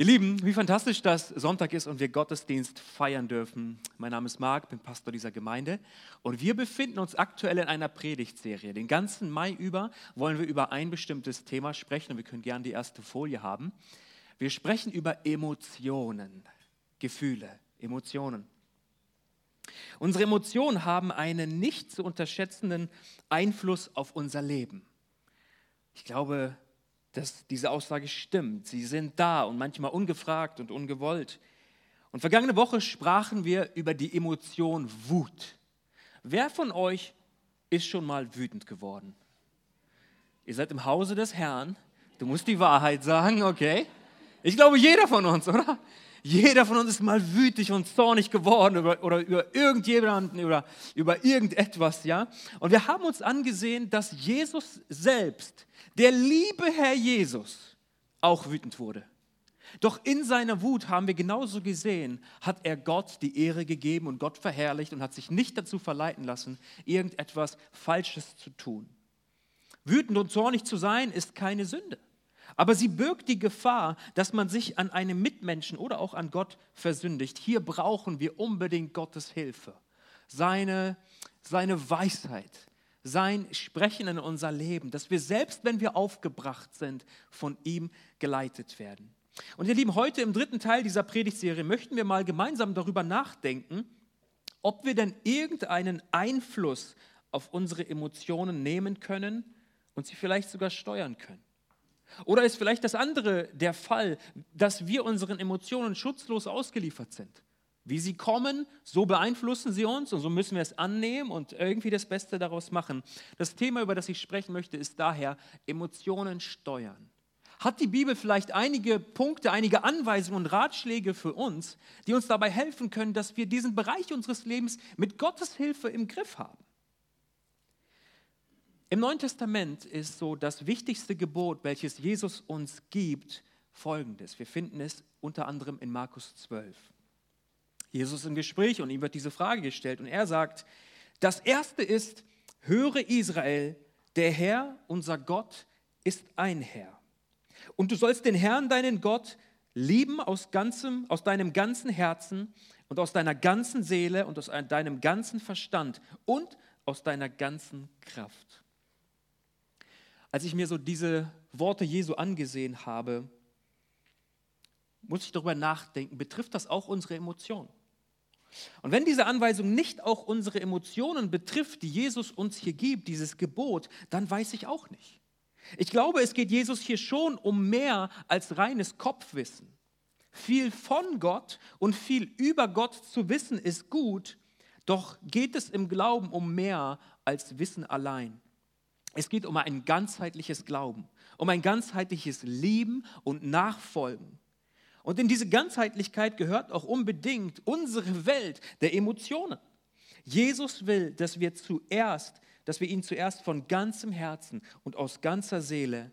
Ihr Lieben, wie fantastisch, dass Sonntag ist und wir Gottesdienst feiern dürfen. Mein Name ist Marc, bin Pastor dieser Gemeinde und wir befinden uns aktuell in einer Predigtserie. Den ganzen Mai über wollen wir über ein bestimmtes Thema sprechen und wir können gerne die erste Folie haben. Wir sprechen über Emotionen, Gefühle, Emotionen. Unsere Emotionen haben einen nicht zu unterschätzenden Einfluss auf unser Leben. Ich glaube, dass diese Aussage stimmt. Sie sind da und manchmal ungefragt und ungewollt. Und vergangene Woche sprachen wir über die Emotion Wut. Wer von euch ist schon mal wütend geworden? Ihr seid im Hause des Herrn. Du musst die Wahrheit sagen, okay? Ich glaube, jeder von uns, oder? Jeder von uns ist mal wütig und zornig geworden über, oder über irgendjemanden, oder über irgendetwas, ja? Und wir haben uns angesehen, dass Jesus selbst, der liebe Herr Jesus, auch wütend wurde. Doch in seiner Wut haben wir genauso gesehen, hat er Gott die Ehre gegeben und Gott verherrlicht und hat sich nicht dazu verleiten lassen, irgendetwas Falsches zu tun. Wütend und zornig zu sein ist keine Sünde. Aber sie birgt die Gefahr, dass man sich an einem Mitmenschen oder auch an Gott versündigt. Hier brauchen wir unbedingt Gottes Hilfe, seine, seine Weisheit, sein Sprechen in unser Leben, dass wir selbst, wenn wir aufgebracht sind, von ihm geleitet werden. Und ihr Lieben, heute im dritten Teil dieser Predigtserie möchten wir mal gemeinsam darüber nachdenken, ob wir denn irgendeinen Einfluss auf unsere Emotionen nehmen können und sie vielleicht sogar steuern können. Oder ist vielleicht das andere der Fall, dass wir unseren Emotionen schutzlos ausgeliefert sind? Wie sie kommen, so beeinflussen sie uns und so müssen wir es annehmen und irgendwie das Beste daraus machen. Das Thema, über das ich sprechen möchte, ist daher Emotionen steuern. Hat die Bibel vielleicht einige Punkte, einige Anweisungen und Ratschläge für uns, die uns dabei helfen können, dass wir diesen Bereich unseres Lebens mit Gottes Hilfe im Griff haben? Im Neuen Testament ist so das wichtigste Gebot, welches Jesus uns gibt, folgendes. Wir finden es unter anderem in Markus 12. Jesus ist im Gespräch und ihm wird diese Frage gestellt und er sagt, das erste ist, höre Israel, der Herr, unser Gott, ist ein Herr. Und du sollst den Herrn, deinen Gott, lieben aus, ganzem, aus deinem ganzen Herzen und aus deiner ganzen Seele und aus deinem ganzen Verstand und aus deiner ganzen Kraft. Als ich mir so diese Worte Jesu angesehen habe, muss ich darüber nachdenken, betrifft das auch unsere Emotionen? Und wenn diese Anweisung nicht auch unsere Emotionen betrifft, die Jesus uns hier gibt, dieses Gebot, dann weiß ich auch nicht. Ich glaube, es geht Jesus hier schon um mehr als reines Kopfwissen. Viel von Gott und viel über Gott zu wissen ist gut, doch geht es im Glauben um mehr als Wissen allein. Es geht um ein ganzheitliches Glauben, um ein ganzheitliches Lieben und Nachfolgen. Und in diese Ganzheitlichkeit gehört auch unbedingt unsere Welt der Emotionen. Jesus will, dass wir zuerst, dass wir ihn zuerst von ganzem Herzen und aus ganzer Seele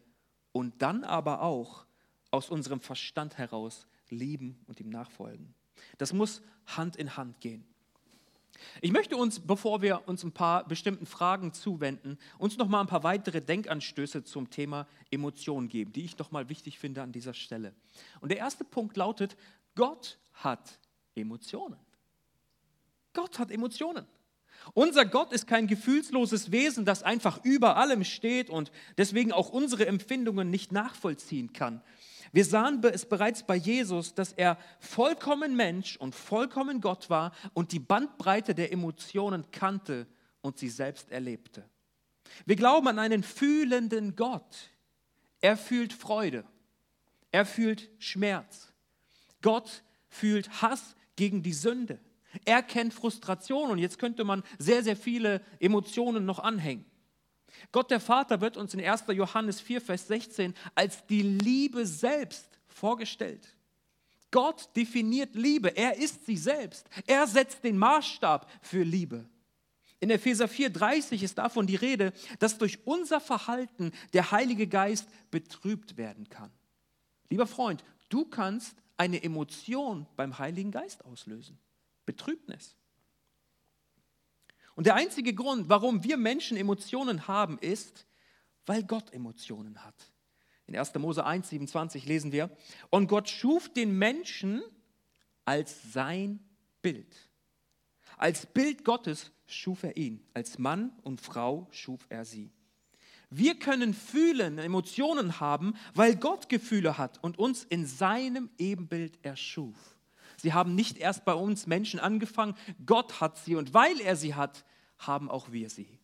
und dann aber auch aus unserem Verstand heraus lieben und ihm nachfolgen. Das muss Hand in Hand gehen. Ich möchte uns, bevor wir uns ein paar bestimmten Fragen zuwenden, uns noch mal ein paar weitere Denkanstöße zum Thema Emotionen geben, die ich noch mal wichtig finde an dieser Stelle. Und der erste Punkt lautet: Gott hat Emotionen. Gott hat Emotionen. Unser Gott ist kein gefühlsloses Wesen, das einfach über allem steht und deswegen auch unsere Empfindungen nicht nachvollziehen kann, wir sahen es bereits bei Jesus, dass er vollkommen Mensch und vollkommen Gott war und die Bandbreite der Emotionen kannte und sie selbst erlebte. Wir glauben an einen fühlenden Gott. Er fühlt Freude. Er fühlt Schmerz. Gott fühlt Hass gegen die Sünde. Er kennt Frustration und jetzt könnte man sehr, sehr viele Emotionen noch anhängen. Gott der Vater wird uns in 1. Johannes 4, Vers 16 als die Liebe selbst vorgestellt. Gott definiert Liebe, er ist sie selbst. Er setzt den Maßstab für Liebe. In Epheser 4:30 ist davon die Rede, dass durch unser Verhalten der Heilige Geist betrübt werden kann. Lieber Freund, du kannst eine Emotion beim Heiligen Geist auslösen. Betrübnis. Und der einzige Grund, warum wir Menschen Emotionen haben, ist, weil Gott Emotionen hat. In 1. Mose 1, 27 lesen wir, und Gott schuf den Menschen als sein Bild. Als Bild Gottes schuf er ihn, als Mann und Frau schuf er sie. Wir können fühlen, Emotionen haben, weil Gott Gefühle hat und uns in seinem Ebenbild erschuf. Sie haben nicht erst bei uns Menschen angefangen, Gott hat sie und weil er sie hat, haben auch wir sie.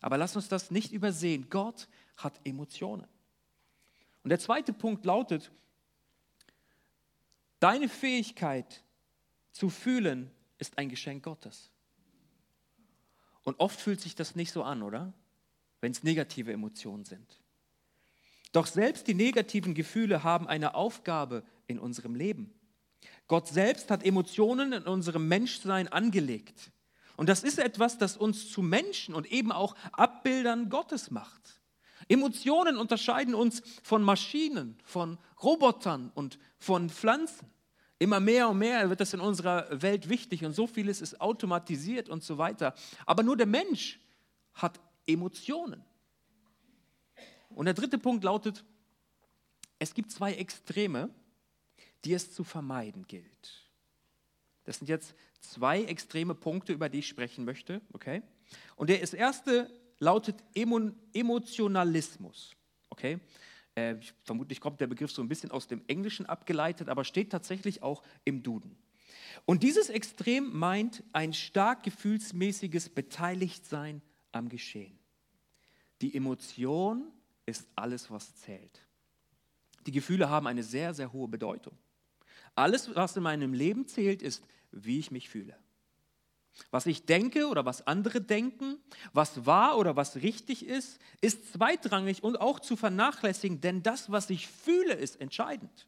Aber lass uns das nicht übersehen. Gott hat Emotionen. Und der zweite Punkt lautet, deine Fähigkeit zu fühlen ist ein Geschenk Gottes. Und oft fühlt sich das nicht so an, oder? Wenn es negative Emotionen sind. Doch selbst die negativen Gefühle haben eine Aufgabe in unserem Leben. Gott selbst hat Emotionen in unserem Menschsein angelegt. Und das ist etwas, das uns zu Menschen und eben auch Abbildern Gottes macht. Emotionen unterscheiden uns von Maschinen, von Robotern und von Pflanzen. Immer mehr und mehr wird das in unserer Welt wichtig und so vieles ist automatisiert und so weiter. Aber nur der Mensch hat Emotionen. Und der dritte Punkt lautet, es gibt zwei Extreme, die es zu vermeiden gilt. Das sind jetzt zwei extreme Punkte, über die ich sprechen möchte. Okay? Und der erste lautet Emotionalismus. Okay? Äh, vermutlich kommt der Begriff so ein bisschen aus dem Englischen abgeleitet, aber steht tatsächlich auch im Duden. Und dieses Extrem meint ein stark gefühlsmäßiges Beteiligtsein am Geschehen. Die Emotion ist alles, was zählt. Die Gefühle haben eine sehr, sehr hohe Bedeutung. Alles, was in meinem Leben zählt, ist, wie ich mich fühle. Was ich denke oder was andere denken, was wahr oder was richtig ist, ist zweitrangig und auch zu vernachlässigen, denn das, was ich fühle, ist entscheidend.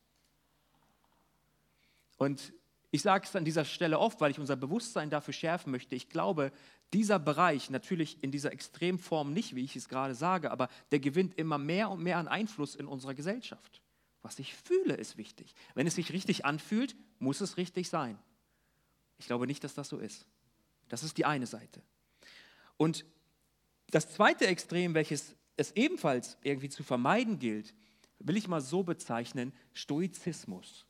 Und ich sage es an dieser Stelle oft, weil ich unser Bewusstsein dafür schärfen möchte. Ich glaube, dieser Bereich, natürlich in dieser Extremform nicht, wie ich es gerade sage, aber der gewinnt immer mehr und mehr an Einfluss in unserer Gesellschaft. Was ich fühle, ist wichtig. Wenn es sich richtig anfühlt, muss es richtig sein. Ich glaube nicht, dass das so ist. Das ist die eine Seite. Und das zweite Extrem, welches es ebenfalls irgendwie zu vermeiden gilt, will ich mal so bezeichnen, Stoizismus.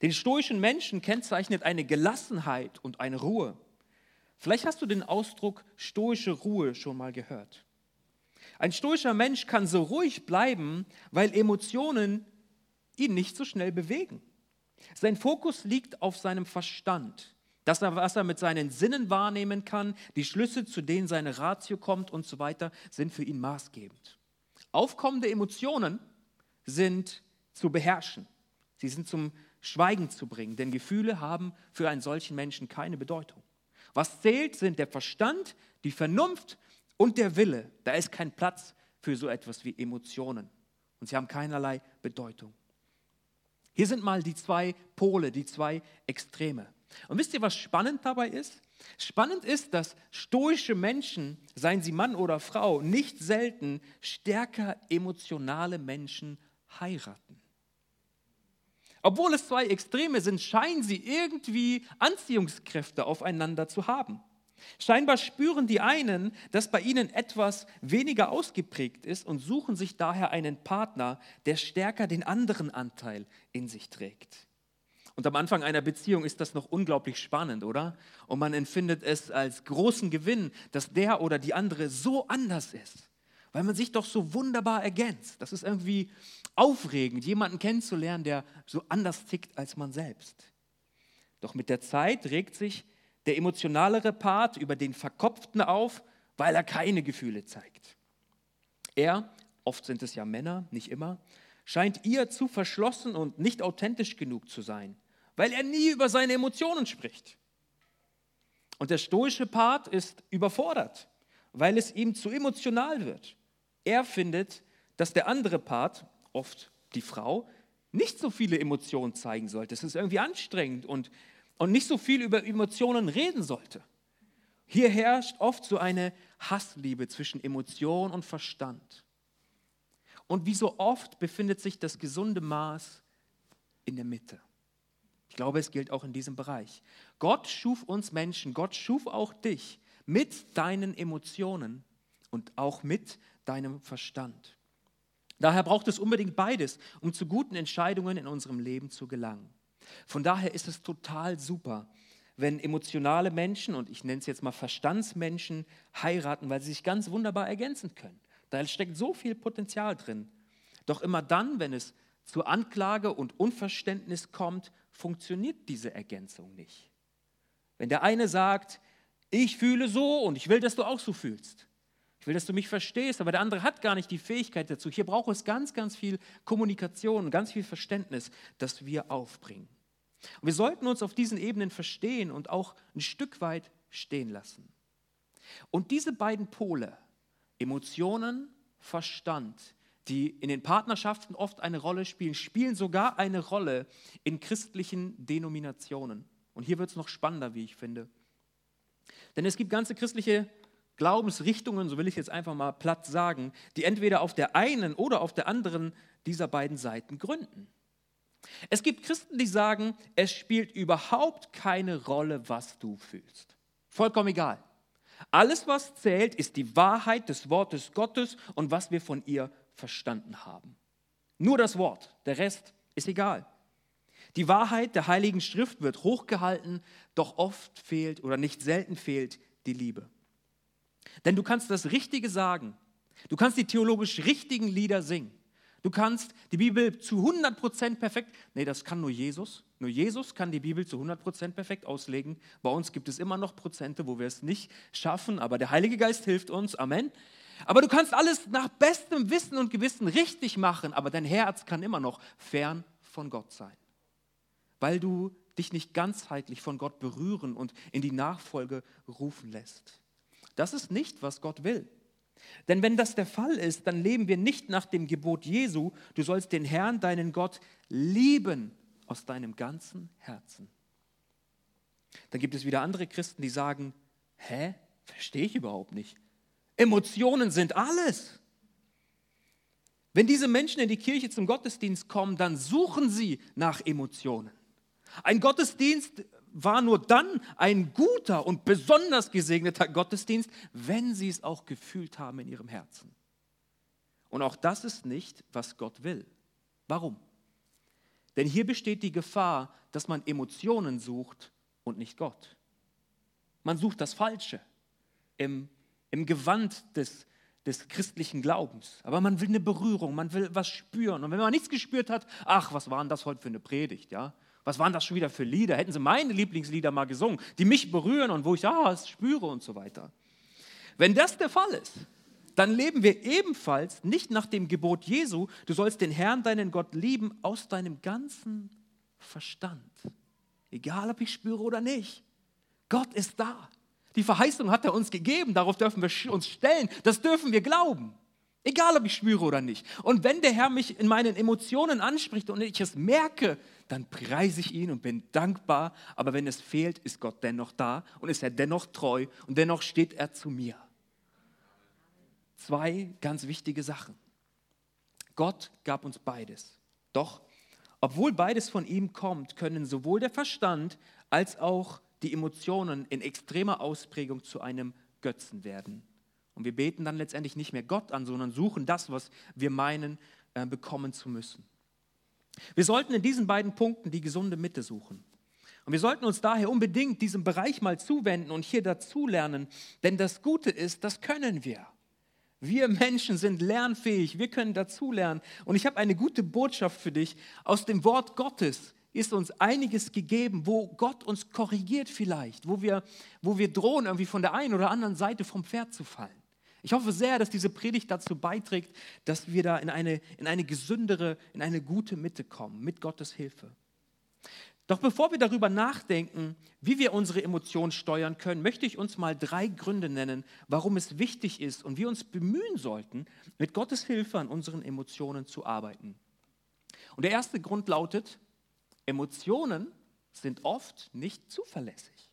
Den stoischen Menschen kennzeichnet eine Gelassenheit und eine Ruhe. Vielleicht hast du den Ausdruck stoische Ruhe schon mal gehört. Ein stoischer Mensch kann so ruhig bleiben, weil Emotionen ihn nicht so schnell bewegen. Sein Fokus liegt auf seinem Verstand, das, was er mit seinen Sinnen wahrnehmen kann, die Schlüsse, zu denen seine Ratio kommt und so weiter, sind für ihn maßgebend. Aufkommende Emotionen sind zu beherrschen. Sie sind zum Schweigen zu bringen, denn Gefühle haben für einen solchen Menschen keine Bedeutung. Was zählt, sind der Verstand, die Vernunft und der Wille. Da ist kein Platz für so etwas wie Emotionen. Und sie haben keinerlei Bedeutung. Hier sind mal die zwei Pole, die zwei Extreme. Und wisst ihr, was spannend dabei ist? Spannend ist, dass stoische Menschen, seien sie Mann oder Frau, nicht selten stärker emotionale Menschen heiraten. Obwohl es zwei Extreme sind, scheinen sie irgendwie Anziehungskräfte aufeinander zu haben. Scheinbar spüren die einen, dass bei ihnen etwas weniger ausgeprägt ist und suchen sich daher einen Partner, der stärker den anderen Anteil in sich trägt. Und am Anfang einer Beziehung ist das noch unglaublich spannend, oder? Und man empfindet es als großen Gewinn, dass der oder die andere so anders ist, weil man sich doch so wunderbar ergänzt. Das ist irgendwie aufregend, jemanden kennenzulernen, der so anders tickt als man selbst. Doch mit der Zeit regt sich der emotionalere Part über den Verkopften auf, weil er keine Gefühle zeigt. Er, oft sind es ja Männer, nicht immer, scheint ihr zu verschlossen und nicht authentisch genug zu sein, weil er nie über seine Emotionen spricht. Und der stoische Part ist überfordert, weil es ihm zu emotional wird. Er findet, dass der andere Part, oft die Frau, nicht so viele Emotionen zeigen sollte. Es ist irgendwie anstrengend und und nicht so viel über Emotionen reden sollte. Hier herrscht oft so eine Hassliebe zwischen Emotion und Verstand. Und wie so oft befindet sich das gesunde Maß in der Mitte. Ich glaube, es gilt auch in diesem Bereich. Gott schuf uns Menschen, Gott schuf auch dich mit deinen Emotionen und auch mit deinem Verstand. Daher braucht es unbedingt beides, um zu guten Entscheidungen in unserem Leben zu gelangen. Von daher ist es total super, wenn emotionale Menschen, und ich nenne es jetzt mal Verstandsmenschen, heiraten, weil sie sich ganz wunderbar ergänzen können. Da steckt so viel Potenzial drin. Doch immer dann, wenn es zu Anklage und Unverständnis kommt, funktioniert diese Ergänzung nicht. Wenn der eine sagt, ich fühle so und ich will, dass du auch so fühlst. Ich will, dass du mich verstehst, aber der andere hat gar nicht die Fähigkeit dazu. Hier braucht es ganz, ganz viel Kommunikation, ganz viel Verständnis, das wir aufbringen. Und wir sollten uns auf diesen Ebenen verstehen und auch ein Stück weit stehen lassen. Und diese beiden Pole, Emotionen, Verstand, die in den Partnerschaften oft eine Rolle spielen, spielen sogar eine Rolle in christlichen Denominationen. Und hier wird es noch spannender, wie ich finde. Denn es gibt ganze christliche Glaubensrichtungen, so will ich jetzt einfach mal platt sagen, die entweder auf der einen oder auf der anderen dieser beiden Seiten gründen. Es gibt Christen, die sagen, es spielt überhaupt keine Rolle, was du fühlst. Vollkommen egal. Alles, was zählt, ist die Wahrheit des Wortes Gottes und was wir von ihr verstanden haben. Nur das Wort, der Rest ist egal. Die Wahrheit der Heiligen Schrift wird hochgehalten, doch oft fehlt oder nicht selten fehlt die Liebe. Denn du kannst das Richtige sagen, du kannst die theologisch richtigen Lieder singen, du kannst die Bibel zu 100% perfekt, nee, das kann nur Jesus, nur Jesus kann die Bibel zu 100% perfekt auslegen. Bei uns gibt es immer noch Prozente, wo wir es nicht schaffen, aber der Heilige Geist hilft uns, Amen. Aber du kannst alles nach bestem Wissen und Gewissen richtig machen, aber dein Herz kann immer noch fern von Gott sein weil du dich nicht ganzheitlich von Gott berühren und in die Nachfolge rufen lässt. Das ist nicht, was Gott will. Denn wenn das der Fall ist, dann leben wir nicht nach dem Gebot Jesu, du sollst den Herrn, deinen Gott, lieben aus deinem ganzen Herzen. Dann gibt es wieder andere Christen, die sagen, hä, verstehe ich überhaupt nicht. Emotionen sind alles. Wenn diese Menschen in die Kirche zum Gottesdienst kommen, dann suchen sie nach Emotionen. Ein Gottesdienst war nur dann ein guter und besonders gesegneter Gottesdienst, wenn sie es auch gefühlt haben in ihrem Herzen. Und auch das ist nicht, was Gott will. Warum? Denn hier besteht die Gefahr, dass man Emotionen sucht und nicht Gott. Man sucht das Falsche im, im Gewand des, des christlichen Glaubens. Aber man will eine Berührung, man will was spüren. Und wenn man nichts gespürt hat, ach, was war denn das heute für eine Predigt, ja? Was waren das schon wieder für Lieder? Hätten sie meine Lieblingslieder mal gesungen, die mich berühren und wo ich ah, es spüre und so weiter. Wenn das der Fall ist, dann leben wir ebenfalls nicht nach dem Gebot Jesu, du sollst den Herrn, deinen Gott lieben, aus deinem ganzen Verstand. Egal, ob ich spüre oder nicht. Gott ist da. Die Verheißung hat er uns gegeben, darauf dürfen wir uns stellen, das dürfen wir glauben. Egal, ob ich spüre oder nicht. Und wenn der Herr mich in meinen Emotionen anspricht und ich es merke, dann preise ich ihn und bin dankbar. Aber wenn es fehlt, ist Gott dennoch da und ist er dennoch treu und dennoch steht er zu mir. Zwei ganz wichtige Sachen. Gott gab uns beides. Doch, obwohl beides von ihm kommt, können sowohl der Verstand als auch die Emotionen in extremer Ausprägung zu einem Götzen werden. Und wir beten dann letztendlich nicht mehr Gott an, sondern suchen das, was wir meinen, äh, bekommen zu müssen. Wir sollten in diesen beiden Punkten die gesunde Mitte suchen. Und wir sollten uns daher unbedingt diesem Bereich mal zuwenden und hier dazulernen, denn das Gute ist, das können wir. Wir Menschen sind lernfähig, wir können dazulernen. Und ich habe eine gute Botschaft für dich. Aus dem Wort Gottes ist uns einiges gegeben, wo Gott uns korrigiert vielleicht, wo wir, wo wir drohen, irgendwie von der einen oder anderen Seite vom Pferd zu fallen. Ich hoffe sehr, dass diese Predigt dazu beiträgt, dass wir da in eine, in eine gesündere, in eine gute Mitte kommen, mit Gottes Hilfe. Doch bevor wir darüber nachdenken, wie wir unsere Emotionen steuern können, möchte ich uns mal drei Gründe nennen, warum es wichtig ist und wir uns bemühen sollten, mit Gottes Hilfe an unseren Emotionen zu arbeiten. Und der erste Grund lautet, Emotionen sind oft nicht zuverlässig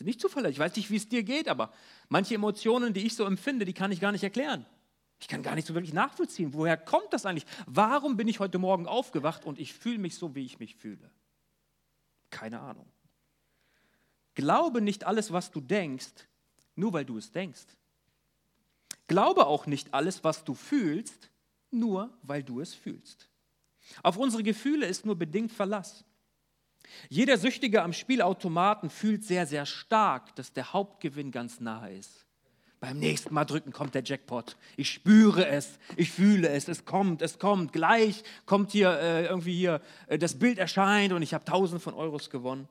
sind nicht zuverlässig. Ich weiß nicht, wie es dir geht, aber manche Emotionen, die ich so empfinde, die kann ich gar nicht erklären. Ich kann gar nicht so wirklich nachvollziehen. Woher kommt das eigentlich? Warum bin ich heute Morgen aufgewacht und ich fühle mich so, wie ich mich fühle? Keine Ahnung. Glaube nicht alles, was du denkst, nur weil du es denkst. Glaube auch nicht alles, was du fühlst, nur weil du es fühlst. Auf unsere Gefühle ist nur bedingt Verlass. Jeder Süchtige am Spielautomaten fühlt sehr, sehr stark, dass der Hauptgewinn ganz nahe ist. Beim nächsten Mal drücken kommt der Jackpot. Ich spüre es, ich fühle es, es kommt, es kommt. Gleich kommt hier äh, irgendwie hier, äh, das Bild erscheint und ich habe tausende von Euros gewonnen.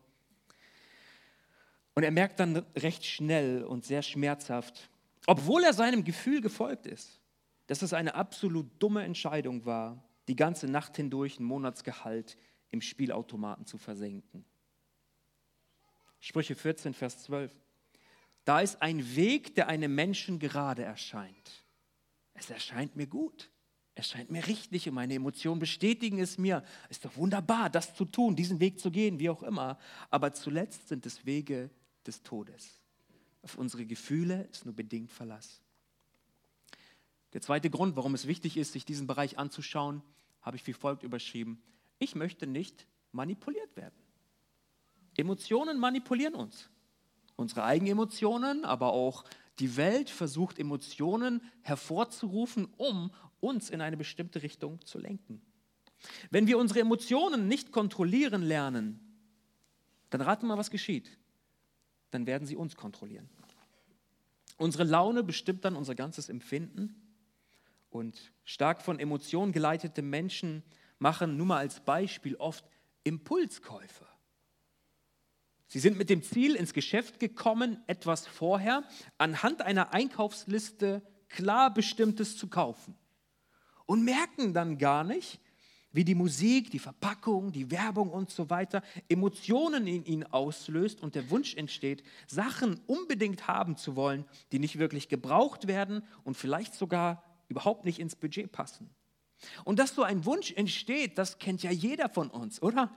Und er merkt dann recht schnell und sehr schmerzhaft, obwohl er seinem Gefühl gefolgt ist, dass es eine absolut dumme Entscheidung war, die ganze Nacht hindurch ein Monatsgehalt im Spielautomaten zu versenken. Sprüche 14, Vers 12. Da ist ein Weg, der einem Menschen gerade erscheint. Es erscheint mir gut. Es scheint mir richtig und meine Emotionen bestätigen es mir. Es ist doch wunderbar, das zu tun, diesen Weg zu gehen, wie auch immer. Aber zuletzt sind es Wege des Todes. Auf unsere Gefühle ist nur bedingt Verlass. Der zweite Grund, warum es wichtig ist, sich diesen Bereich anzuschauen, habe ich wie folgt überschrieben. Ich möchte nicht manipuliert werden. Emotionen manipulieren uns. Unsere eigenen Emotionen, aber auch die Welt versucht Emotionen hervorzurufen, um uns in eine bestimmte Richtung zu lenken. Wenn wir unsere Emotionen nicht kontrollieren lernen, dann raten wir mal, was geschieht. Dann werden sie uns kontrollieren. Unsere Laune bestimmt dann unser ganzes Empfinden und stark von Emotionen geleitete Menschen machen nur mal als Beispiel oft Impulskäufe. Sie sind mit dem Ziel ins Geschäft gekommen, etwas vorher anhand einer Einkaufsliste klar bestimmtes zu kaufen und merken dann gar nicht, wie die Musik, die Verpackung, die Werbung und so weiter Emotionen in ihnen auslöst und der Wunsch entsteht, Sachen unbedingt haben zu wollen, die nicht wirklich gebraucht werden und vielleicht sogar überhaupt nicht ins Budget passen. Und dass so ein Wunsch entsteht, das kennt ja jeder von uns, oder?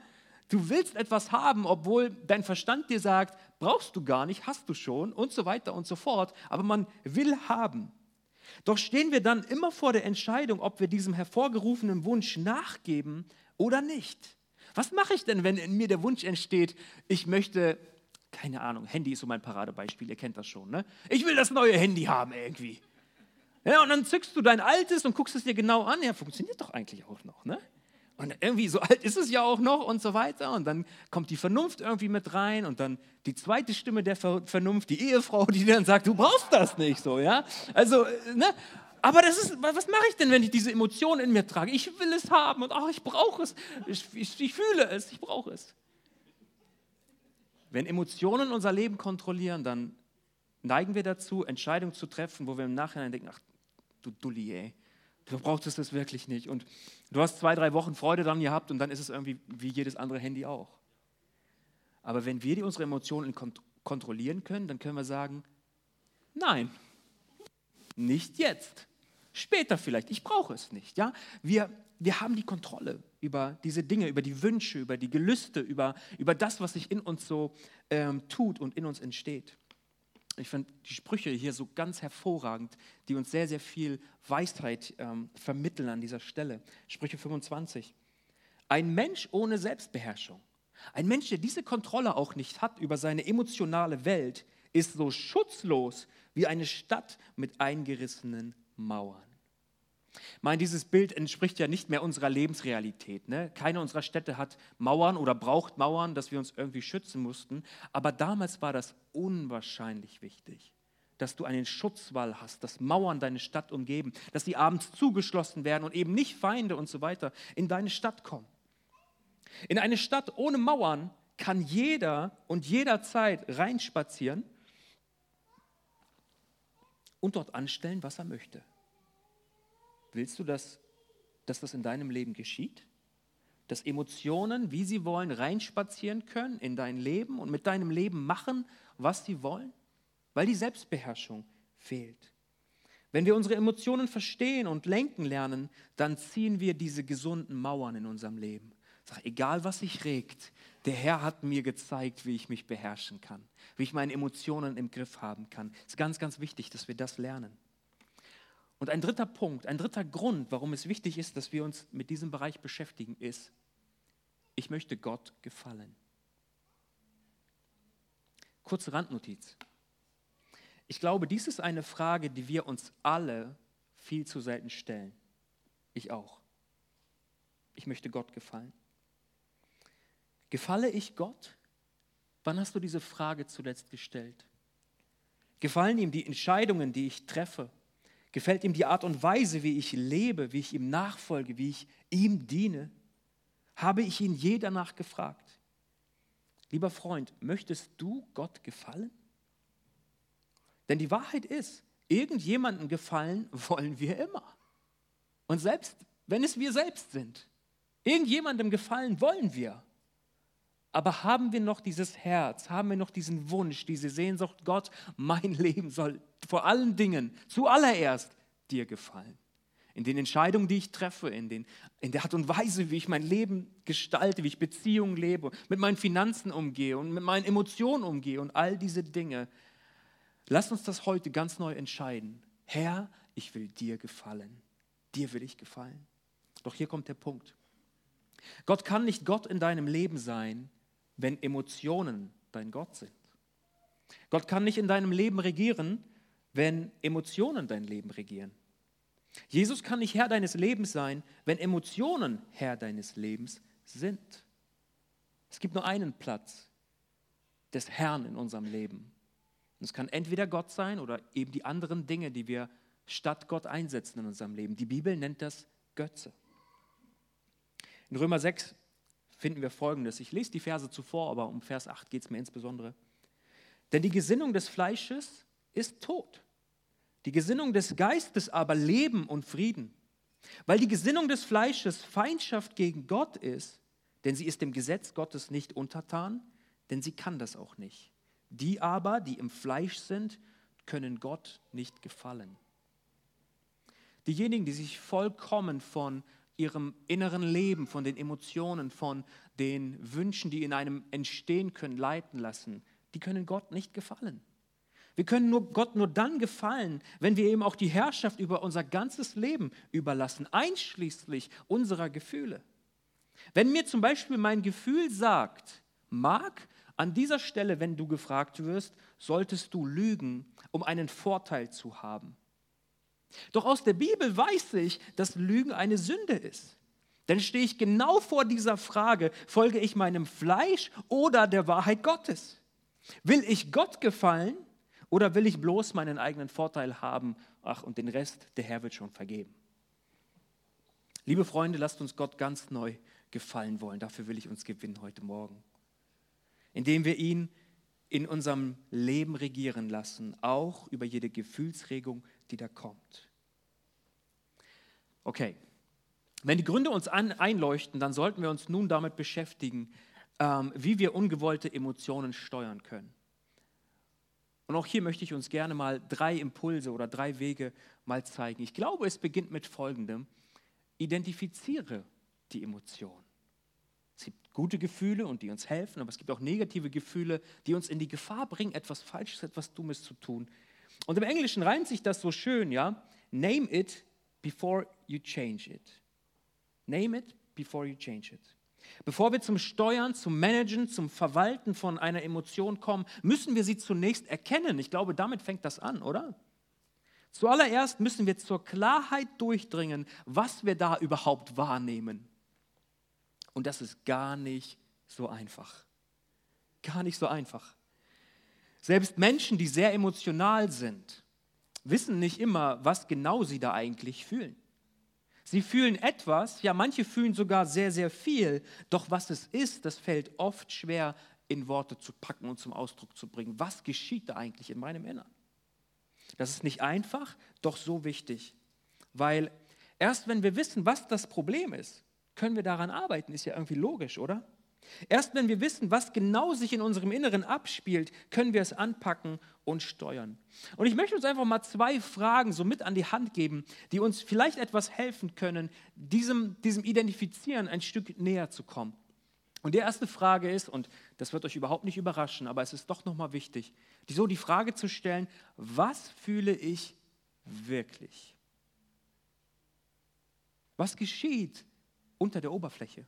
Du willst etwas haben, obwohl dein Verstand dir sagt, brauchst du gar nicht, hast du schon und so weiter und so fort, aber man will haben. Doch stehen wir dann immer vor der Entscheidung, ob wir diesem hervorgerufenen Wunsch nachgeben oder nicht. Was mache ich denn, wenn in mir der Wunsch entsteht, ich möchte, keine Ahnung, Handy ist so mein Paradebeispiel, ihr kennt das schon, ne? Ich will das neue Handy haben irgendwie. Ja, und dann zückst du dein altes und guckst es dir genau an. Ja, funktioniert doch eigentlich auch noch, ne? Und irgendwie so alt ist es ja auch noch und so weiter. Und dann kommt die Vernunft irgendwie mit rein und dann die zweite Stimme der Vernunft, die Ehefrau, die dann sagt, du brauchst das nicht so, ja? Also, äh, ne? Aber das ist, was mache ich denn, wenn ich diese Emotionen in mir trage? Ich will es haben und ach, ich brauche es. Ich, ich, ich fühle es, ich brauche es. Wenn Emotionen unser Leben kontrollieren, dann neigen wir dazu, Entscheidungen zu treffen, wo wir im Nachhinein denken, ach, du Dulli, ey. Du brauchst es wirklich nicht. Und du hast zwei, drei Wochen Freude dann gehabt und dann ist es irgendwie wie jedes andere Handy auch. Aber wenn wir die, unsere Emotionen kont kontrollieren können, dann können wir sagen, nein, nicht jetzt. Später vielleicht, ich brauche es nicht. Ja? Wir, wir haben die Kontrolle über diese Dinge, über die Wünsche, über die Gelüste, über, über das, was sich in uns so ähm, tut und in uns entsteht. Ich finde die Sprüche hier so ganz hervorragend, die uns sehr, sehr viel Weisheit ähm, vermitteln an dieser Stelle. Sprüche 25. Ein Mensch ohne Selbstbeherrschung, ein Mensch, der diese Kontrolle auch nicht hat über seine emotionale Welt, ist so schutzlos wie eine Stadt mit eingerissenen Mauern. Ich meine, dieses Bild entspricht ja nicht mehr unserer Lebensrealität. Ne? Keine unserer Städte hat Mauern oder braucht Mauern, dass wir uns irgendwie schützen mussten. Aber damals war das unwahrscheinlich wichtig, dass du einen Schutzwall hast, dass Mauern deine Stadt umgeben, dass sie abends zugeschlossen werden und eben nicht Feinde und so weiter in deine Stadt kommen. In eine Stadt ohne Mauern kann jeder und jederzeit reinspazieren und dort anstellen, was er möchte. Willst du, dass, dass das in deinem Leben geschieht? Dass Emotionen, wie sie wollen, reinspazieren können in dein Leben und mit deinem Leben machen, was sie wollen? Weil die Selbstbeherrschung fehlt. Wenn wir unsere Emotionen verstehen und lenken lernen, dann ziehen wir diese gesunden Mauern in unserem Leben. Sag, egal was sich regt, der Herr hat mir gezeigt, wie ich mich beherrschen kann, wie ich meine Emotionen im Griff haben kann. Es ist ganz, ganz wichtig, dass wir das lernen. Und ein dritter Punkt, ein dritter Grund, warum es wichtig ist, dass wir uns mit diesem Bereich beschäftigen, ist, ich möchte Gott gefallen. Kurze Randnotiz. Ich glaube, dies ist eine Frage, die wir uns alle viel zu selten stellen. Ich auch. Ich möchte Gott gefallen. Gefalle ich Gott? Wann hast du diese Frage zuletzt gestellt? Gefallen ihm die Entscheidungen, die ich treffe? Gefällt ihm die Art und Weise, wie ich lebe, wie ich ihm nachfolge, wie ich ihm diene? Habe ich ihn je danach gefragt? Lieber Freund, möchtest du Gott gefallen? Denn die Wahrheit ist, irgendjemanden gefallen wollen wir immer. Und selbst wenn es wir selbst sind, irgendjemandem gefallen wollen wir. Aber haben wir noch dieses Herz, haben wir noch diesen Wunsch, diese Sehnsucht, Gott, mein Leben soll vor allen Dingen zuallererst dir gefallen. In den Entscheidungen, die ich treffe, in, den, in der Art und Weise, wie ich mein Leben gestalte, wie ich Beziehungen lebe, mit meinen Finanzen umgehe und mit meinen Emotionen umgehe und all diese Dinge. Lass uns das heute ganz neu entscheiden. Herr, ich will dir gefallen. Dir will ich gefallen. Doch hier kommt der Punkt. Gott kann nicht Gott in deinem Leben sein, wenn Emotionen dein Gott sind. Gott kann nicht in deinem Leben regieren, wenn Emotionen dein Leben regieren. Jesus kann nicht Herr deines Lebens sein, wenn Emotionen Herr deines Lebens sind. Es gibt nur einen Platz des Herrn in unserem Leben. Und es kann entweder Gott sein oder eben die anderen Dinge, die wir statt Gott einsetzen in unserem Leben. Die Bibel nennt das Götze. In Römer 6 finden wir Folgendes. Ich lese die Verse zuvor, aber um Vers 8 geht es mir insbesondere. Denn die Gesinnung des Fleisches ist Tod. Die Gesinnung des Geistes aber Leben und Frieden. Weil die Gesinnung des Fleisches Feindschaft gegen Gott ist, denn sie ist dem Gesetz Gottes nicht untertan, denn sie kann das auch nicht. Die aber, die im Fleisch sind, können Gott nicht gefallen. Diejenigen, die sich vollkommen von ihrem inneren Leben, von den Emotionen, von den Wünschen, die in einem entstehen können, leiten lassen, die können Gott nicht gefallen. Wir können nur Gott nur dann gefallen, wenn wir ihm auch die Herrschaft über unser ganzes Leben überlassen, einschließlich unserer Gefühle. Wenn mir zum Beispiel mein Gefühl sagt, Mark, an dieser Stelle, wenn du gefragt wirst, solltest du lügen, um einen Vorteil zu haben. Doch aus der Bibel weiß ich, dass Lügen eine Sünde ist. Dann stehe ich genau vor dieser Frage, folge ich meinem Fleisch oder der Wahrheit Gottes? Will ich Gott gefallen oder will ich bloß meinen eigenen Vorteil haben? Ach, und den Rest, der Herr wird schon vergeben. Liebe Freunde, lasst uns Gott ganz neu gefallen wollen. Dafür will ich uns gewinnen heute Morgen. Indem wir ihn in unserem Leben regieren lassen, auch über jede Gefühlsregung, die da kommt. Okay, wenn die Gründe uns an, einleuchten, dann sollten wir uns nun damit beschäftigen, ähm, wie wir ungewollte Emotionen steuern können. Und auch hier möchte ich uns gerne mal drei Impulse oder drei Wege mal zeigen. Ich glaube, es beginnt mit folgendem. Identifiziere die Emotion. Es gibt gute Gefühle und die uns helfen, aber es gibt auch negative Gefühle, die uns in die Gefahr bringen, etwas Falsches, etwas Dummes zu tun. Und im Englischen reimt sich das so schön, ja? Name it before you change it. Name it before you change it. Bevor wir zum Steuern, zum Managen, zum Verwalten von einer Emotion kommen, müssen wir sie zunächst erkennen. Ich glaube, damit fängt das an, oder? Zuallererst müssen wir zur Klarheit durchdringen, was wir da überhaupt wahrnehmen. Und das ist gar nicht so einfach. Gar nicht so einfach. Selbst Menschen, die sehr emotional sind, wissen nicht immer, was genau sie da eigentlich fühlen. Sie fühlen etwas, ja manche fühlen sogar sehr, sehr viel, doch was es ist, das fällt oft schwer in Worte zu packen und zum Ausdruck zu bringen. Was geschieht da eigentlich in meinem Innern? Das ist nicht einfach, doch so wichtig, weil erst wenn wir wissen, was das Problem ist, können wir daran arbeiten, ist ja irgendwie logisch, oder? Erst wenn wir wissen, was genau sich in unserem Inneren abspielt, können wir es anpacken und steuern. Und ich möchte uns einfach mal zwei Fragen so mit an die Hand geben, die uns vielleicht etwas helfen können, diesem, diesem Identifizieren ein Stück näher zu kommen. Und die erste Frage ist, und das wird euch überhaupt nicht überraschen, aber es ist doch nochmal wichtig, die, so die Frage zu stellen, was fühle ich wirklich? Was geschieht unter der Oberfläche?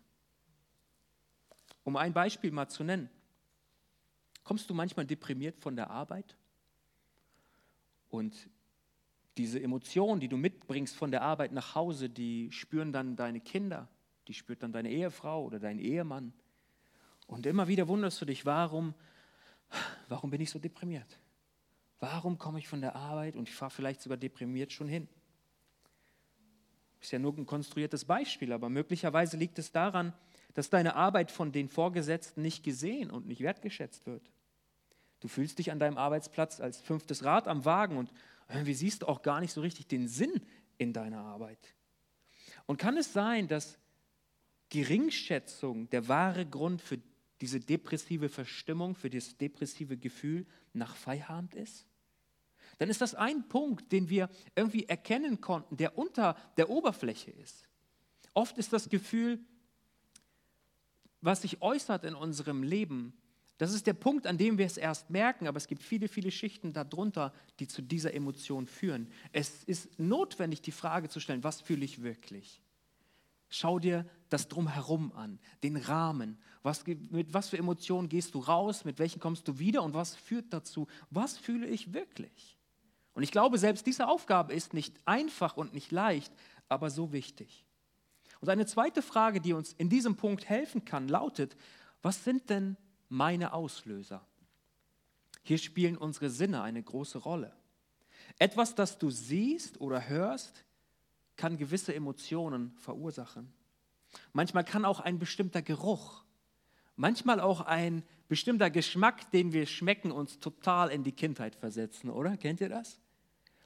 Um ein Beispiel mal zu nennen. Kommst du manchmal deprimiert von der Arbeit und diese Emotion, die du mitbringst von der Arbeit nach Hause, die spüren dann deine Kinder, die spürt dann deine Ehefrau oder dein Ehemann. Und immer wieder wunderst du dich, warum, warum bin ich so deprimiert? Warum komme ich von der Arbeit und ich fahre vielleicht sogar deprimiert schon hin? Ist ja nur ein konstruiertes Beispiel, aber möglicherweise liegt es daran, dass deine Arbeit von den Vorgesetzten nicht gesehen und nicht wertgeschätzt wird. Du fühlst dich an deinem Arbeitsplatz als fünftes Rad am Wagen und irgendwie siehst du auch gar nicht so richtig den Sinn in deiner Arbeit. Und kann es sein, dass Geringschätzung der wahre Grund für diese depressive Verstimmung, für dieses depressive Gefühl nach Feierabend ist? Dann ist das ein Punkt, den wir irgendwie erkennen konnten, der unter der Oberfläche ist. Oft ist das Gefühl, was sich äußert in unserem Leben, das ist der Punkt, an dem wir es erst merken, aber es gibt viele, viele Schichten darunter, die zu dieser Emotion führen. Es ist notwendig, die Frage zu stellen, was fühle ich wirklich? Schau dir das Drumherum an, den Rahmen. Was, mit was für Emotionen gehst du raus, mit welchen kommst du wieder und was führt dazu? Was fühle ich wirklich? Und ich glaube, selbst diese Aufgabe ist nicht einfach und nicht leicht, aber so wichtig. Und eine zweite Frage, die uns in diesem Punkt helfen kann, lautet, was sind denn meine Auslöser? Hier spielen unsere Sinne eine große Rolle. Etwas, das du siehst oder hörst, kann gewisse Emotionen verursachen. Manchmal kann auch ein bestimmter Geruch, manchmal auch ein bestimmter Geschmack, den wir schmecken, uns total in die Kindheit versetzen, oder? Kennt ihr das?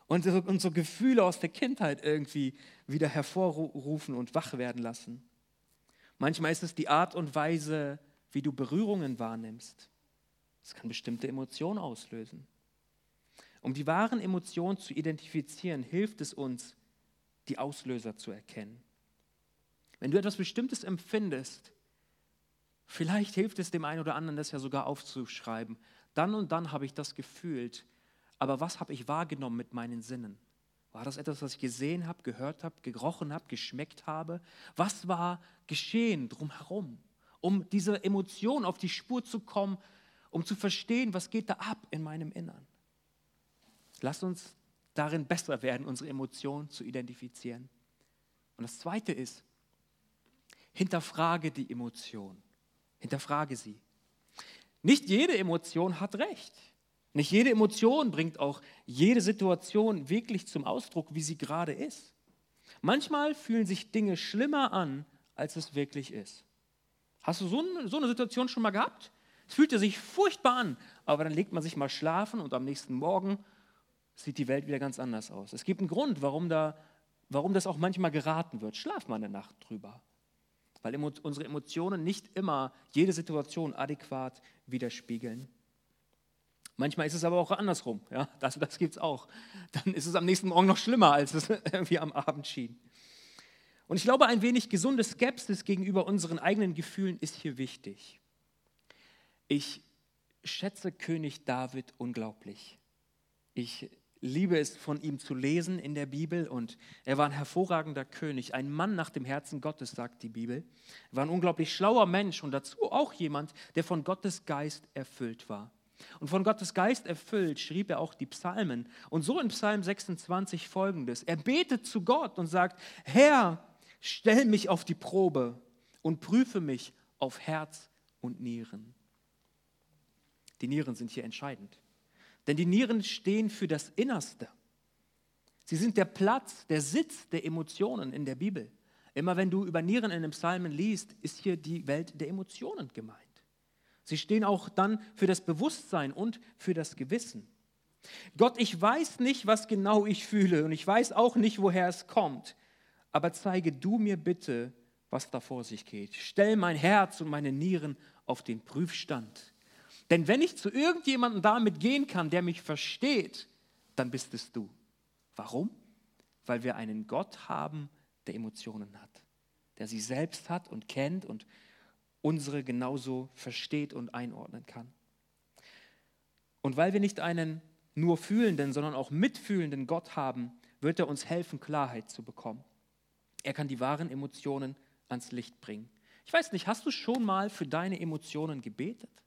Und so Gefühle aus der Kindheit irgendwie wieder hervorrufen und wach werden lassen. Manchmal ist es die Art und Weise, wie du Berührungen wahrnimmst. Das kann bestimmte Emotionen auslösen. Um die wahren Emotionen zu identifizieren, hilft es uns, die Auslöser zu erkennen. Wenn du etwas Bestimmtes empfindest, vielleicht hilft es dem einen oder anderen, das ja sogar aufzuschreiben. Dann und dann habe ich das gefühlt, aber was habe ich wahrgenommen mit meinen Sinnen? War das etwas, was ich gesehen habe, gehört habe, gerochen habe, geschmeckt habe? Was war geschehen drumherum, um diese Emotion auf die Spur zu kommen, um zu verstehen, was geht da ab in meinem Innern? Lass uns darin besser werden, unsere Emotionen zu identifizieren. Und das Zweite ist, hinterfrage die Emotion. Hinterfrage sie. Nicht jede Emotion hat recht. Nicht jede Emotion bringt auch jede Situation wirklich zum Ausdruck, wie sie gerade ist. Manchmal fühlen sich Dinge schlimmer an, als es wirklich ist. Hast du so eine, so eine Situation schon mal gehabt? Es fühlt sich furchtbar an, aber dann legt man sich mal schlafen und am nächsten Morgen sieht die Welt wieder ganz anders aus. Es gibt einen Grund, warum, da, warum das auch manchmal geraten wird. Schlaf mal eine Nacht drüber. Weil unsere Emotionen nicht immer jede Situation adäquat widerspiegeln. Manchmal ist es aber auch andersrum. Ja? Das, das gibt es auch. Dann ist es am nächsten Morgen noch schlimmer, als es irgendwie am Abend schien. Und ich glaube, ein wenig gesunde Skepsis gegenüber unseren eigenen Gefühlen ist hier wichtig. Ich schätze König David unglaublich. Ich liebe es, von ihm zu lesen in der Bibel und er war ein hervorragender König, ein Mann nach dem Herzen Gottes, sagt die Bibel. Er war ein unglaublich schlauer Mensch und dazu auch jemand, der von Gottes Geist erfüllt war. Und von Gottes Geist erfüllt schrieb er auch die Psalmen. Und so in Psalm 26 folgendes. Er betet zu Gott und sagt, Herr, stell mich auf die Probe und prüfe mich auf Herz und Nieren. Die Nieren sind hier entscheidend. Denn die Nieren stehen für das Innerste. Sie sind der Platz, der Sitz der Emotionen in der Bibel. Immer wenn du über Nieren in den Psalmen liest, ist hier die Welt der Emotionen gemeint. Sie stehen auch dann für das Bewusstsein und für das Gewissen. Gott, ich weiß nicht, was genau ich fühle und ich weiß auch nicht, woher es kommt, aber zeige du mir bitte, was da vor sich geht. Stell mein Herz und meine Nieren auf den Prüfstand. Denn wenn ich zu irgendjemandem damit gehen kann, der mich versteht, dann bist es du. Warum? Weil wir einen Gott haben, der Emotionen hat, der sie selbst hat und kennt und unsere genauso versteht und einordnen kann. Und weil wir nicht einen nur fühlenden, sondern auch mitfühlenden Gott haben, wird er uns helfen, Klarheit zu bekommen. Er kann die wahren Emotionen ans Licht bringen. Ich weiß nicht, hast du schon mal für deine Emotionen gebetet?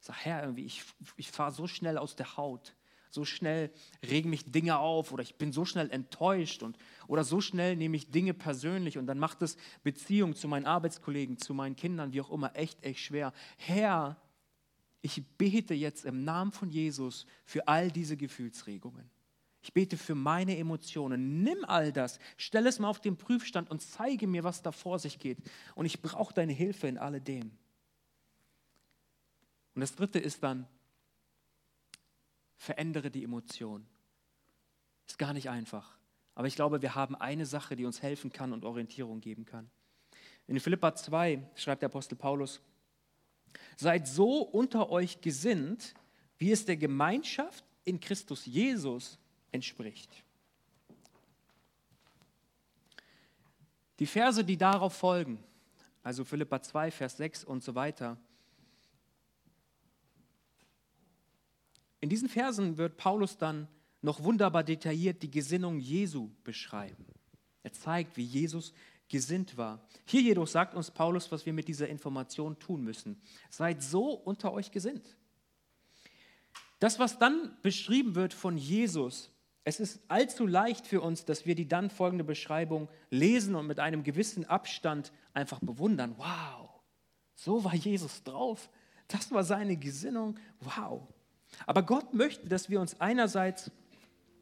Sag, Herr, irgendwie, ich, ich fahre so schnell aus der Haut. So schnell regen mich Dinge auf oder ich bin so schnell enttäuscht und, oder so schnell nehme ich Dinge persönlich und dann macht es Beziehungen zu meinen Arbeitskollegen, zu meinen Kindern, wie auch immer, echt, echt schwer. Herr, ich bete jetzt im Namen von Jesus für all diese Gefühlsregungen. Ich bete für meine Emotionen. Nimm all das, stell es mal auf den Prüfstand und zeige mir, was da vor sich geht. Und ich brauche deine Hilfe in alledem. Und das dritte ist dann, verändere die Emotion. Ist gar nicht einfach. Aber ich glaube, wir haben eine Sache, die uns helfen kann und Orientierung geben kann. In Philippa 2 schreibt der Apostel Paulus, seid so unter euch gesinnt, wie es der Gemeinschaft in Christus Jesus entspricht. Die Verse, die darauf folgen, also Philippa 2, Vers 6 und so weiter, in diesen Versen wird Paulus dann noch wunderbar detailliert die Gesinnung Jesu beschreiben. Er zeigt, wie Jesus gesinnt war. Hier jedoch sagt uns Paulus, was wir mit dieser Information tun müssen. Seid so unter euch gesinnt. Das, was dann beschrieben wird von Jesus, es ist allzu leicht für uns, dass wir die dann folgende Beschreibung lesen und mit einem gewissen Abstand einfach bewundern. Wow, so war Jesus drauf. Das war seine Gesinnung. Wow. Aber Gott möchte, dass wir uns einerseits,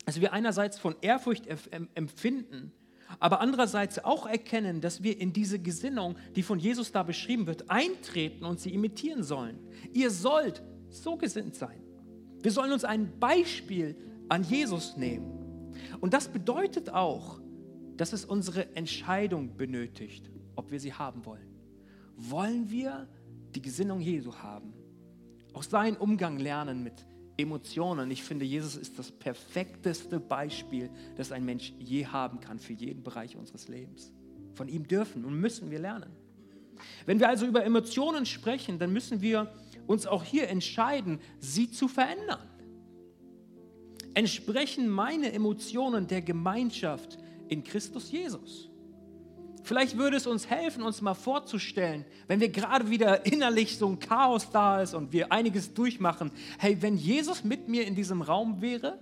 dass wir einerseits von Ehrfurcht empfinden, aber andererseits auch erkennen, dass wir in diese Gesinnung, die von Jesus da beschrieben wird, eintreten und sie imitieren sollen. Ihr sollt so gesinnt sein. Wir sollen uns ein Beispiel an Jesus nehmen. Und das bedeutet auch, dass es unsere Entscheidung benötigt, ob wir sie haben wollen. Wollen wir die Gesinnung Jesu haben? Auch seinen Umgang lernen mit Emotionen. Ich finde, Jesus ist das perfekteste Beispiel, das ein Mensch je haben kann für jeden Bereich unseres Lebens. Von ihm dürfen und müssen wir lernen. Wenn wir also über Emotionen sprechen, dann müssen wir uns auch hier entscheiden, sie zu verändern. Entsprechen meine Emotionen der Gemeinschaft in Christus Jesus? Vielleicht würde es uns helfen, uns mal vorzustellen, wenn wir gerade wieder innerlich so ein Chaos da ist und wir einiges durchmachen, hey, wenn Jesus mit mir in diesem Raum wäre,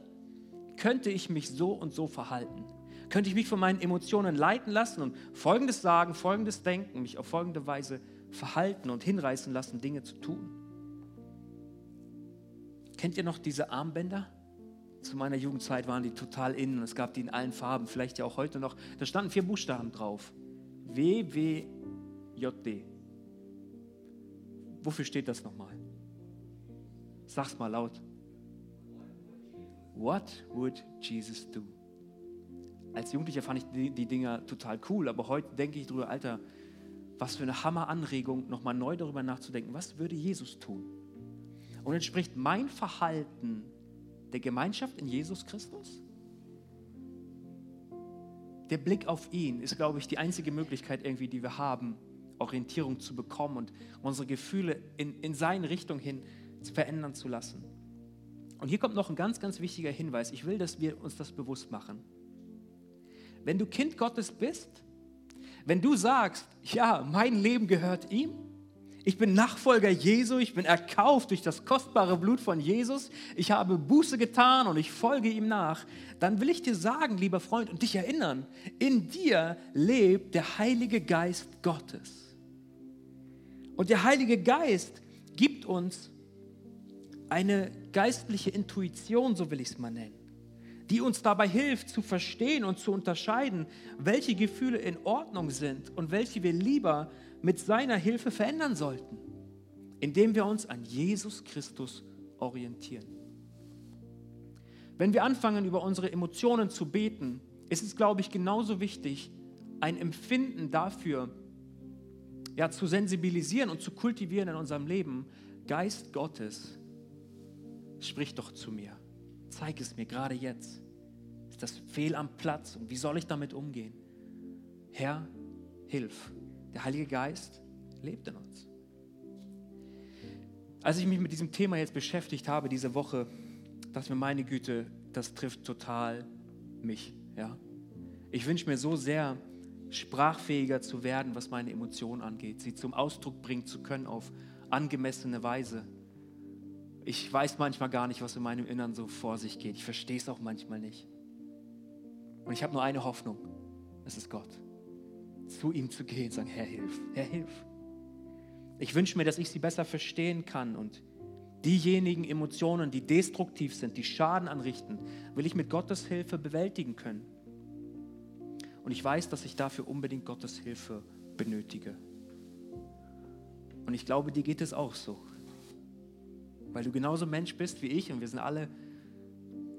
könnte ich mich so und so verhalten. Könnte ich mich von meinen Emotionen leiten lassen und Folgendes sagen, Folgendes denken, mich auf folgende Weise verhalten und hinreißen lassen, Dinge zu tun. Kennt ihr noch diese Armbänder? Zu meiner Jugendzeit waren die total innen und es gab die in allen Farben, vielleicht ja auch heute noch. Da standen vier Buchstaben drauf. W-W-J-D. Wofür steht das nochmal? Sag's mal laut. What would Jesus do? Als Jugendlicher fand ich die, die Dinger total cool, aber heute denke ich drüber, Alter, was für eine Hammeranregung, nochmal neu darüber nachzudenken, was würde Jesus tun? Und entspricht mein Verhalten der Gemeinschaft in Jesus Christus? Der Blick auf ihn ist, glaube ich, die einzige Möglichkeit irgendwie, die wir haben, Orientierung zu bekommen und unsere Gefühle in, in seine Richtung hin verändern zu lassen. Und hier kommt noch ein ganz, ganz wichtiger Hinweis. Ich will, dass wir uns das bewusst machen. Wenn du Kind Gottes bist, wenn du sagst, ja, mein Leben gehört ihm, ich bin Nachfolger Jesu, ich bin erkauft durch das kostbare Blut von Jesus, ich habe Buße getan und ich folge ihm nach, dann will ich dir sagen, lieber Freund, und dich erinnern, in dir lebt der Heilige Geist Gottes. Und der Heilige Geist gibt uns eine geistliche Intuition, so will ich es mal nennen, die uns dabei hilft zu verstehen und zu unterscheiden, welche Gefühle in Ordnung sind und welche wir lieber mit seiner Hilfe verändern sollten, indem wir uns an Jesus Christus orientieren. Wenn wir anfangen, über unsere Emotionen zu beten, ist es, glaube ich, genauso wichtig, ein Empfinden dafür ja, zu sensibilisieren und zu kultivieren in unserem Leben. Geist Gottes, sprich doch zu mir. Zeig es mir gerade jetzt. Das fehl am Platz und wie soll ich damit umgehen? Herr, hilf. Der Heilige Geist lebt in uns. Als ich mich mit diesem Thema jetzt beschäftigt habe diese Woche, dachte mir, meine Güte, das trifft total mich. Ja? Ich wünsche mir so sehr, sprachfähiger zu werden, was meine Emotionen angeht, sie zum Ausdruck bringen zu können auf angemessene Weise. Ich weiß manchmal gar nicht, was in meinem Innern so vor sich geht. Ich verstehe es auch manchmal nicht. Und ich habe nur eine Hoffnung. Es ist Gott. Zu ihm zu gehen und sagen, Herr, hilf, Herr, hilf. Ich wünsche mir, dass ich sie besser verstehen kann und diejenigen Emotionen, die destruktiv sind, die Schaden anrichten, will ich mit Gottes Hilfe bewältigen können. Und ich weiß, dass ich dafür unbedingt Gottes Hilfe benötige. Und ich glaube, dir geht es auch so. Weil du genauso Mensch bist wie ich und wir sind alle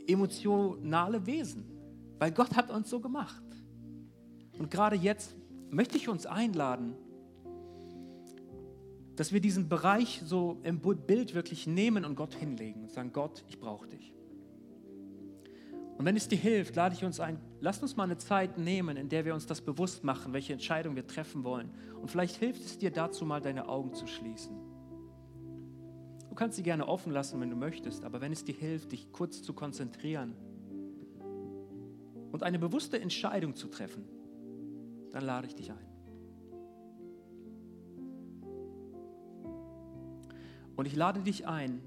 emotionale Wesen. Weil Gott hat uns so gemacht. Und gerade jetzt möchte ich uns einladen, dass wir diesen Bereich so im Bild wirklich nehmen und Gott hinlegen und sagen, Gott, ich brauche dich. Und wenn es dir hilft, lade ich uns ein, lasst uns mal eine Zeit nehmen, in der wir uns das bewusst machen, welche Entscheidung wir treffen wollen. Und vielleicht hilft es dir dazu mal, deine Augen zu schließen. Du kannst sie gerne offen lassen, wenn du möchtest, aber wenn es dir hilft, dich kurz zu konzentrieren und eine bewusste Entscheidung zu treffen, dann lade ich dich ein. Und ich lade dich ein,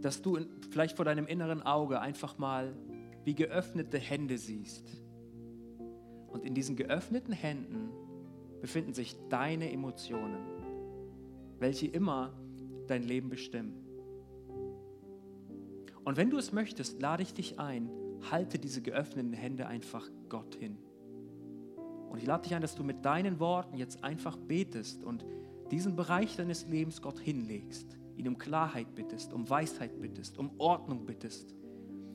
dass du vielleicht vor deinem inneren Auge einfach mal wie geöffnete Hände siehst. Und in diesen geöffneten Händen befinden sich deine Emotionen, welche immer dein Leben bestimmen. Und wenn du es möchtest, lade ich dich ein, halte diese geöffneten Hände einfach Gott hin. Und ich lade dich ein, dass du mit deinen Worten jetzt einfach betest und diesen Bereich deines Lebens Gott hinlegst, ihn um Klarheit bittest, um Weisheit bittest, um Ordnung bittest,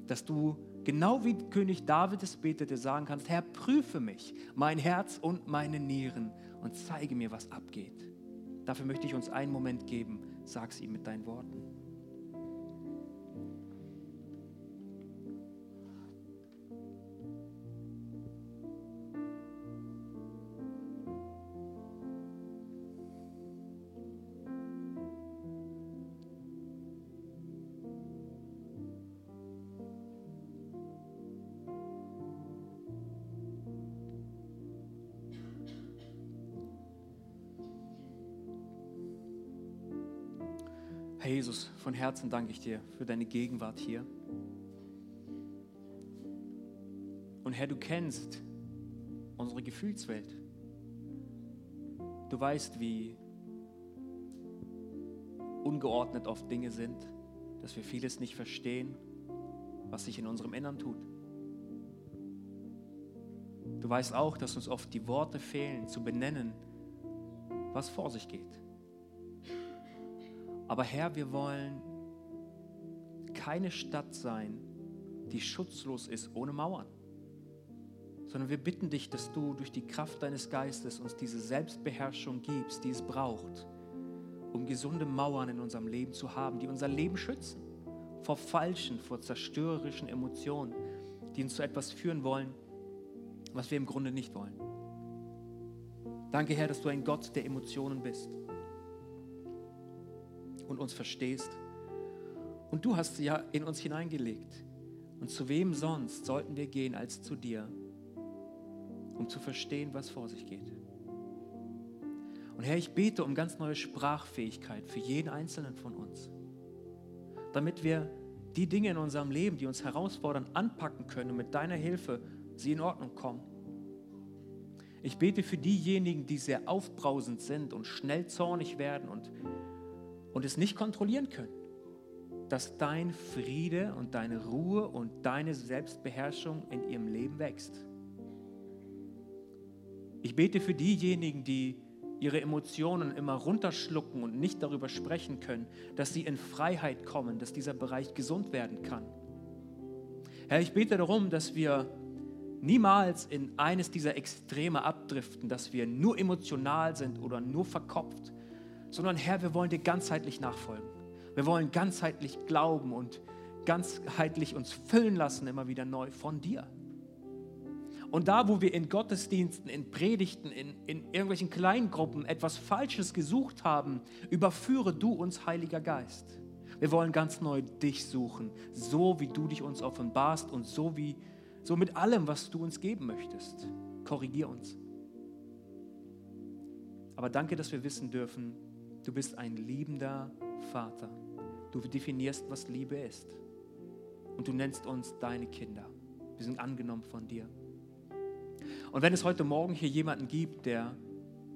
dass du genau wie König David es betete, sagen kannst, Herr, prüfe mich, mein Herz und meine Nieren und zeige mir, was abgeht. Dafür möchte ich uns einen Moment geben, sag es ihm mit deinen Worten. Herzen danke ich dir für deine Gegenwart hier. Und Herr, du kennst unsere Gefühlswelt. Du weißt, wie ungeordnet oft Dinge sind, dass wir vieles nicht verstehen, was sich in unserem Innern tut. Du weißt auch, dass uns oft die Worte fehlen, zu benennen, was vor sich geht. Aber Herr, wir wollen keine Stadt sein, die schutzlos ist, ohne Mauern, sondern wir bitten dich, dass du durch die Kraft deines Geistes uns diese Selbstbeherrschung gibst, die es braucht, um gesunde Mauern in unserem Leben zu haben, die unser Leben schützen vor falschen, vor zerstörerischen Emotionen, die uns zu etwas führen wollen, was wir im Grunde nicht wollen. Danke, Herr, dass du ein Gott der Emotionen bist und uns verstehst. Und du hast sie ja in uns hineingelegt. Und zu wem sonst sollten wir gehen als zu dir, um zu verstehen, was vor sich geht. Und Herr, ich bete um ganz neue Sprachfähigkeit für jeden Einzelnen von uns, damit wir die Dinge in unserem Leben, die uns herausfordern, anpacken können und mit deiner Hilfe sie in Ordnung kommen. Ich bete für diejenigen, die sehr aufbrausend sind und schnell zornig werden und und es nicht kontrollieren können, dass dein Friede und deine Ruhe und deine Selbstbeherrschung in ihrem Leben wächst. Ich bete für diejenigen, die ihre Emotionen immer runterschlucken und nicht darüber sprechen können, dass sie in Freiheit kommen, dass dieser Bereich gesund werden kann. Herr, ich bete darum, dass wir niemals in eines dieser Extreme abdriften, dass wir nur emotional sind oder nur verkopft, sondern Herr, wir wollen dir ganzheitlich nachfolgen. Wir wollen ganzheitlich glauben und ganzheitlich uns füllen lassen, immer wieder neu von dir. Und da, wo wir in Gottesdiensten, in Predigten, in, in irgendwelchen Kleingruppen etwas Falsches gesucht haben, überführe du uns, Heiliger Geist. Wir wollen ganz neu dich suchen, so wie du dich uns offenbarst und so wie so mit allem, was du uns geben möchtest. Korrigier uns. Aber danke, dass wir wissen dürfen, Du bist ein liebender Vater. Du definierst, was Liebe ist. Und du nennst uns deine Kinder. Wir sind angenommen von dir. Und wenn es heute Morgen hier jemanden gibt, der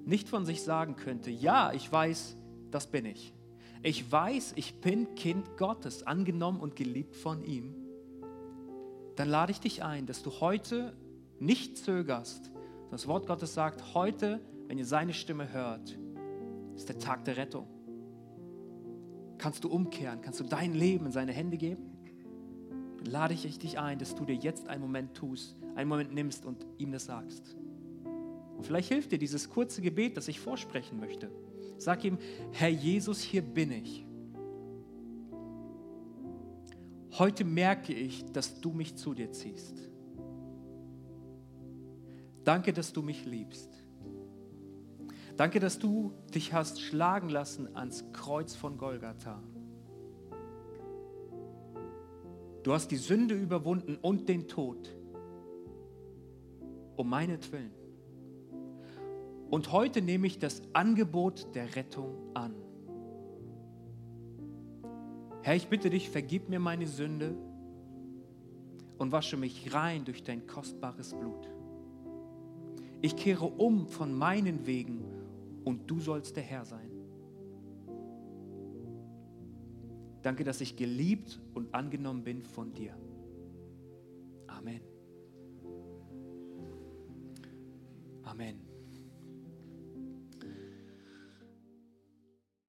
nicht von sich sagen könnte, ja, ich weiß, das bin ich. Ich weiß, ich bin Kind Gottes, angenommen und geliebt von ihm. Dann lade ich dich ein, dass du heute nicht zögerst. Das Wort Gottes sagt, heute, wenn ihr seine Stimme hört, ist der Tag der Rettung. Kannst du umkehren? Kannst du dein Leben in seine Hände geben? Dann lade ich dich ein, dass du dir jetzt einen Moment tust, einen Moment nimmst und ihm das sagst. Und vielleicht hilft dir dieses kurze Gebet, das ich vorsprechen möchte. Sag ihm, Herr Jesus, hier bin ich. Heute merke ich, dass du mich zu dir ziehst. Danke, dass du mich liebst. Danke, dass du dich hast schlagen lassen ans Kreuz von Golgatha. Du hast die Sünde überwunden und den Tod um meinetwillen. Und heute nehme ich das Angebot der Rettung an. Herr, ich bitte dich, vergib mir meine Sünde und wasche mich rein durch dein kostbares Blut. Ich kehre um von meinen Wegen und du sollst der Herr sein. Danke, dass ich geliebt und angenommen bin von dir. Amen. Amen.